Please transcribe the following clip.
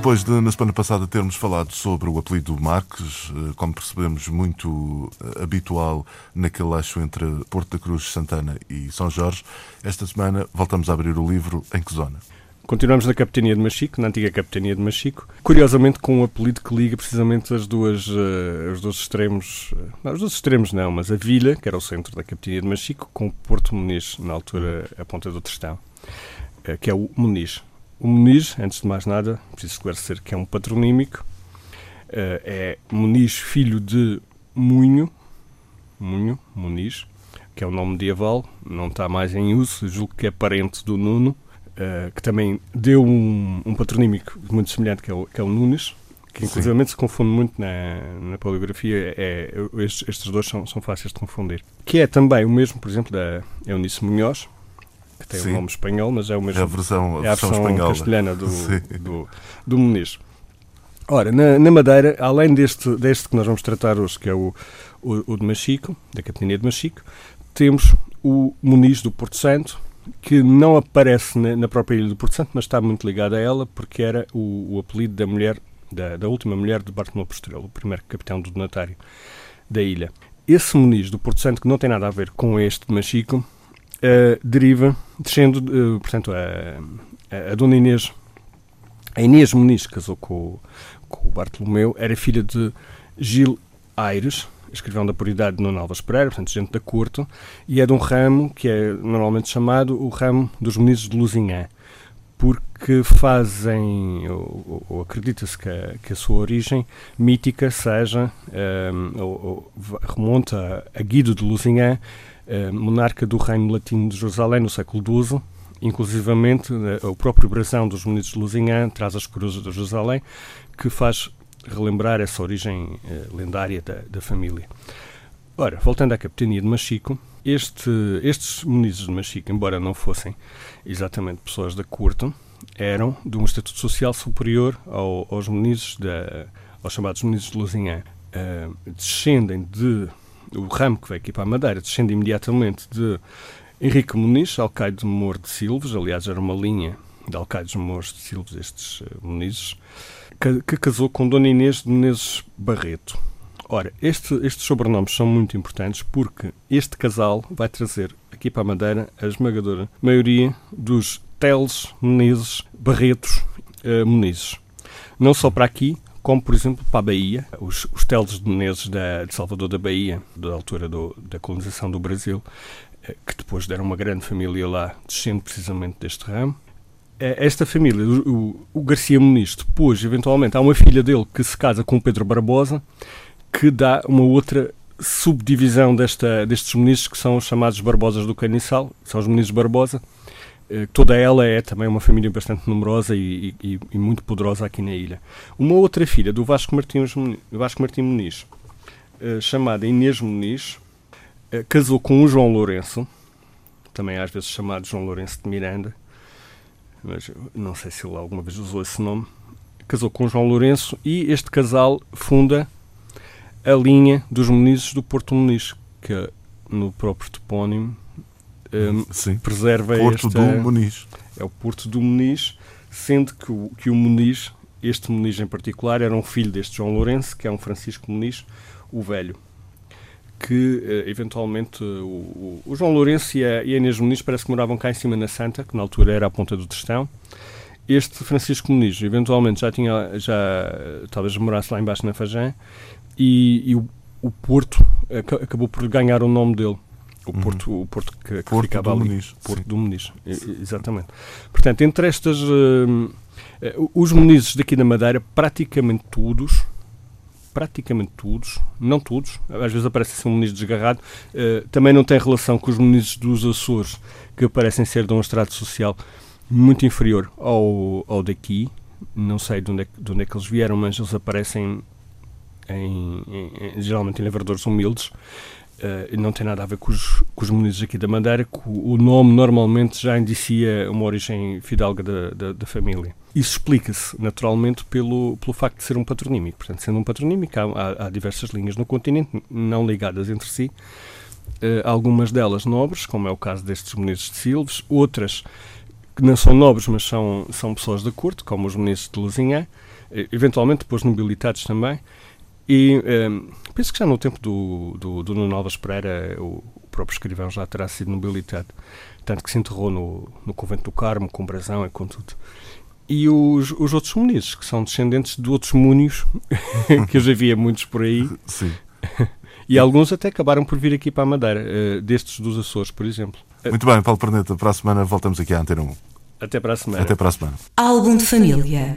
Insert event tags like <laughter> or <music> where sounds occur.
Depois de, na semana passada, termos falado sobre o apelido Marques, eh, como percebemos, muito eh, habitual naquele eixo entre Porto da Cruz, Santana e São Jorge, esta semana voltamos a abrir o livro Em que zona? Continuamos na Capitania de Machico, na antiga Capitania de Machico, curiosamente com um apelido que liga precisamente as duas, uh, os dois extremos, não, os dois extremos não, mas a vila, que era o centro da Capitania de Machico, com o Porto Muniz, na altura a ponta do Tristão, uh, que é o Muniz. O Muniz, antes de mais nada, preciso esclarecer que é um patronímico, uh, é Muniz, filho de Munho, Munho, Muniz, que é um nome medieval, não está mais em uso, julgo que é parente do Nuno, uh, que também deu um, um patronímico muito semelhante, que é o, que é o Nunes, que inclusive se confunde muito na, na poligrafia, é, estes, estes dois são, são fáceis de confundir. Que é também o mesmo, por exemplo, da Eunice Munhoz, que tem Sim. um nome espanhol, mas é o mesmo. É a versão, é a versão, versão castelhana do, <laughs> do, do Muniz. Ora, na, na, Madeira, além deste, deste que nós vamos tratar hoje, que é o, o, o de Machico, da Capitania de Machico, temos o Muniz do Porto Santo, que não aparece na, na, própria ilha do Porto Santo, mas está muito ligado a ela, porque era o, o apelido da mulher, da, da, última mulher de Bartolomeu Posturelo, o primeiro capitão do donatário da ilha. Esse Muniz do Porto Santo, que não tem nada a ver com este de Machico, deriva, descendo, uh, portanto, a, a, Dona Inês, a Inês Muniz casou com, com o Bartolomeu, era filha de Gil Aires, escrivão da Puridade de Nuno Alves Pereira, portanto, gente da corte, e é de um ramo que é normalmente chamado o ramo dos Muniz de Luzinhã, porque fazem, ou, ou acredita-se que, que, a sua origem mítica seja, um, eh, ou, ou, remonta a Guido de Luzinhã, eh, monarca do Reino Latino de Jerusalém no século XII. Inclusivamente, eh, o próprio brasão dos Munidos de Lusignan traz as cruzes de Jerusalém, que faz relembrar essa origem eh, lendária da, da, família. Ora, voltando à capitania de Machico, este, estes Munidos de Machico, embora não fossem exatamente pessoas da corte, eram de um estatuto social superior ao, aos Munidos, da, aos chamados Munidos de Lusignan. Uh, descendem de o ramo que veio aqui para a Madeira descende imediatamente de Henrique Muniz, alcaide de Mor de Silves, aliás, era uma linha de alcaides de Mor de Silves, estes uh, Munizes, que, que, casou com Dona Inês de Menezes Barreto. Ora, este, estes sobrenomes são muito importantes porque este casal vai trazer aqui para a Madeira a esmagadora maioria dos Teles Menezes Barretos uh, Munizes. Não só para aqui, como por exemplo para a Bahia, os, os teles de Menezes da, de Salvador da Bahia, da altura do, da colonização do Brasil, eh, que depois deram uma grande família lá, descendo precisamente deste ramo. Eh, esta família, o, o Garcia Muniz, depois, eventualmente, há uma filha dele que se casa com o Pedro Barbosa, que dá uma outra subdivisão desta, destes Munizes, que são os chamados Barbosas do Caniçal, são os Munizes Barbosa, toda ela é também uma família bastante numerosa e, e, e, muito poderosa aqui na ilha. Uma outra filha do Vasco Martins, Vasco Martins Muniz, eh, chamada Inês Muniz, eh, casou com o João Lourenço, também às vezes chamado João Lourenço de Miranda, mas não sei se ele alguma vez usou esse nome. Casou com o João Lourenço e este casal funda a linha dos Munizes do Porto Muniz, que no próprio topónimo um, Sim. preserva Porto esta, do Muniz. É o Porto do Muniz, sendo que o, que o Muniz, este Muniz em particular, era um filho deste João Lourenço, que é um Francisco Muniz, o velho. Que uh, eventualmente o, o, João Lourenço e a, e a Inês Muniz parece que moravam cá em cima na Santa, que na altura era a ponta do Testão. Este Francisco Muniz eventualmente já tinha, já talvez morasse lá embaixo na Fajã, e, e o, o Porto acabou por ganhar o nome dele o. Porto, uhum. o Porto que, que Porto ficava ali. Muniz, Porto sim. do Muniz. Exatamente. Portanto, entre estas. Uh, uh, os Munizes daqui da Madeira, praticamente todos, praticamente todos, não todos, às vezes aparece assim um Muniz desgarrado, uh, também não tem relação com os Munizes dos Açores, que parecem ser de um estrato social muito inferior ao, ao daqui. Não sei de onde, é, de onde é que eles vieram, mas eles aparecem em, em, geralmente em lavradores humildes, Uh, não tem nada a ver com os, com os aqui da Madeira, que o, nome normalmente já indicia uma origem fidalga da, da, da família. Isso explica-se, naturalmente, pelo, pelo facto de ser um patronímico. Portanto, sendo um patronímico, há, há, diversas linhas no continente, não ligadas entre si, uh, algumas delas nobres, como é o caso destes munidos de Silves, outras que não são nobres, mas são, são pessoas da corte, como os munidos de uh, eventualmente depois nobilitados também, e um, penso que já no tempo do, do, do Nuno Alves Pereira, o, o, próprio escrivão já terá sido nobilitado, tanto que se enterrou no, no convento do Carmo, com brasão e com tudo. E os, os outros munidos, que são descendentes de outros múnios, <laughs> que eu já via muitos por aí. <laughs> Sim. E alguns até acabaram por vir aqui para a Madeira, uh, destes dos Açores, por exemplo. Muito bem, Paulo Perneta, para a semana voltamos aqui à Antena 1. Até para a semana. Até para a semana. Álbum de família.